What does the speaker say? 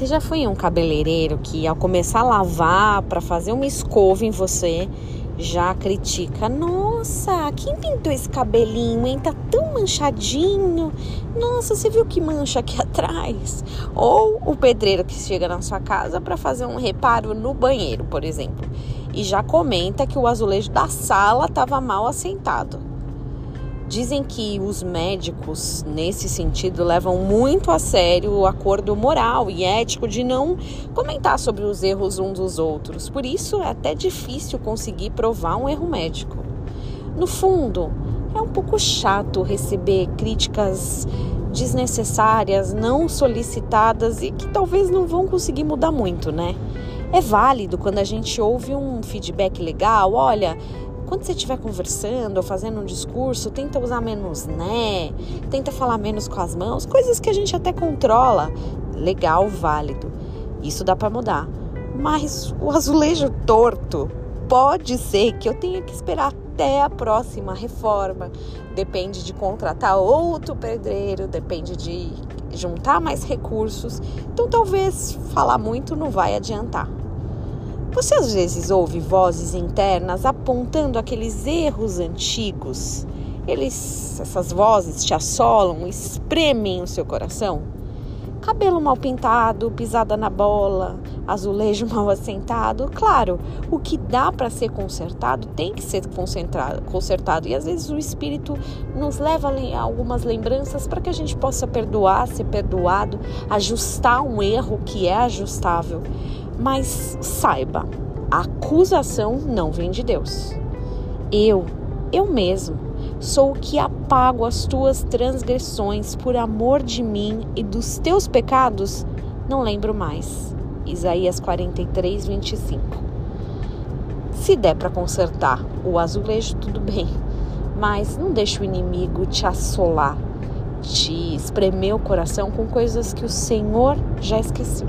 Você já foi um cabeleireiro que ao começar a lavar para fazer uma escova em você, já critica: "Nossa, quem pintou esse cabelinho, hein? Tá tão manchadinho. Nossa, você viu que mancha aqui atrás?" Ou o pedreiro que chega na sua casa para fazer um reparo no banheiro, por exemplo, e já comenta que o azulejo da sala estava mal assentado. Dizem que os médicos, nesse sentido, levam muito a sério o acordo moral e ético de não comentar sobre os erros uns dos outros. Por isso é até difícil conseguir provar um erro médico. No fundo, é um pouco chato receber críticas desnecessárias, não solicitadas e que talvez não vão conseguir mudar muito, né? É válido quando a gente ouve um feedback legal, olha, quando você estiver conversando ou fazendo um discurso, tenta usar menos né, tenta falar menos com as mãos, coisas que a gente até controla. Legal, válido. Isso dá para mudar. Mas o azulejo torto pode ser que eu tenha que esperar até a próxima reforma. Depende de contratar outro pedreiro, depende de juntar mais recursos. Então talvez falar muito não vai adiantar. Você às vezes ouve vozes internas apontando aqueles erros antigos. Eles, essas vozes te assolam, espremem o seu coração. Cabelo mal pintado, pisada na bola, azulejo mal assentado. Claro, o que dá para ser consertado tem que ser consertado. E às vezes o espírito nos leva a algumas lembranças para que a gente possa perdoar, ser perdoado, ajustar um erro que é ajustável. Mas saiba, a acusação não vem de Deus. Eu, eu mesmo, sou o que apago as tuas transgressões por amor de mim e dos teus pecados, não lembro mais. Isaías 43, 25. Se der para consertar o azulejo, tudo bem, mas não deixe o inimigo te assolar, te espremer o coração com coisas que o Senhor já esqueceu.